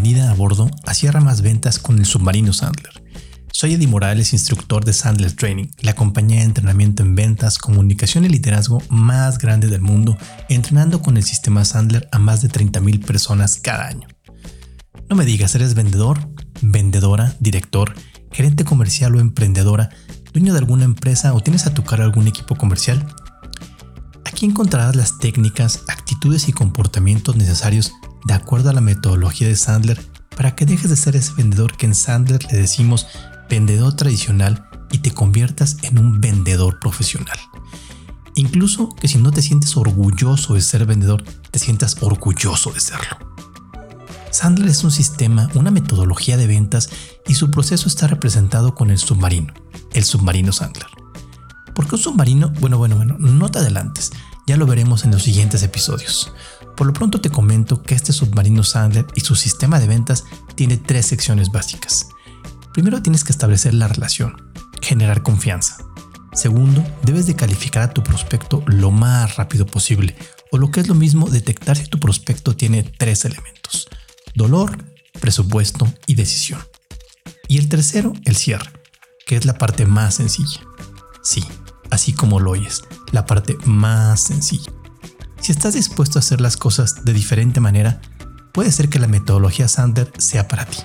bienvenida a bordo a Sierra Más Ventas con el submarino Sandler. Soy Eddie Morales, instructor de Sandler Training, la compañía de entrenamiento en ventas, comunicación y liderazgo más grande del mundo, entrenando con el sistema Sandler a más de 30.000 personas cada año. No me digas, ¿eres vendedor, vendedora, director, gerente comercial o emprendedora, dueño de alguna empresa o tienes a tu cargo algún equipo comercial? Aquí encontrarás las técnicas, actitudes y comportamientos necesarios de acuerdo a la metodología de Sandler para que dejes de ser ese vendedor que en Sandler le decimos vendedor tradicional y te conviertas en un vendedor profesional. Incluso que si no te sientes orgulloso de ser vendedor, te sientas orgulloso de serlo. Sandler es un sistema, una metodología de ventas y su proceso está representado con el submarino, el submarino Sandler. ¿Por qué un submarino? Bueno, bueno, bueno, no te adelantes, ya lo veremos en los siguientes episodios. Por lo pronto te comento que este submarino Sandler y su sistema de ventas tiene tres secciones básicas. Primero tienes que establecer la relación, generar confianza. Segundo, debes de calificar a tu prospecto lo más rápido posible, o lo que es lo mismo, detectar si tu prospecto tiene tres elementos, dolor, presupuesto y decisión. Y el tercero, el cierre, que es la parte más sencilla. Sí, así como lo oyes, la parte más sencilla. Si estás dispuesto a hacer las cosas de diferente manera, puede ser que la metodología Sander sea para ti.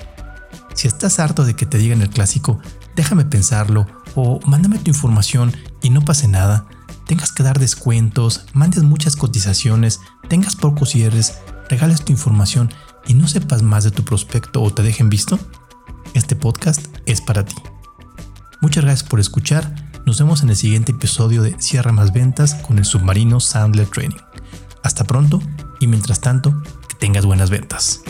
Si estás harto de que te digan el clásico, déjame pensarlo o mándame tu información y no pase nada, tengas que dar descuentos, mandes muchas cotizaciones, tengas pocos cierres, regales tu información y no sepas más de tu prospecto o te dejen visto, este podcast es para ti. Muchas gracias por escuchar. Nos vemos en el siguiente episodio de Cierra más ventas con el submarino Sandler Training. Hasta pronto y mientras tanto, que tengas buenas ventas.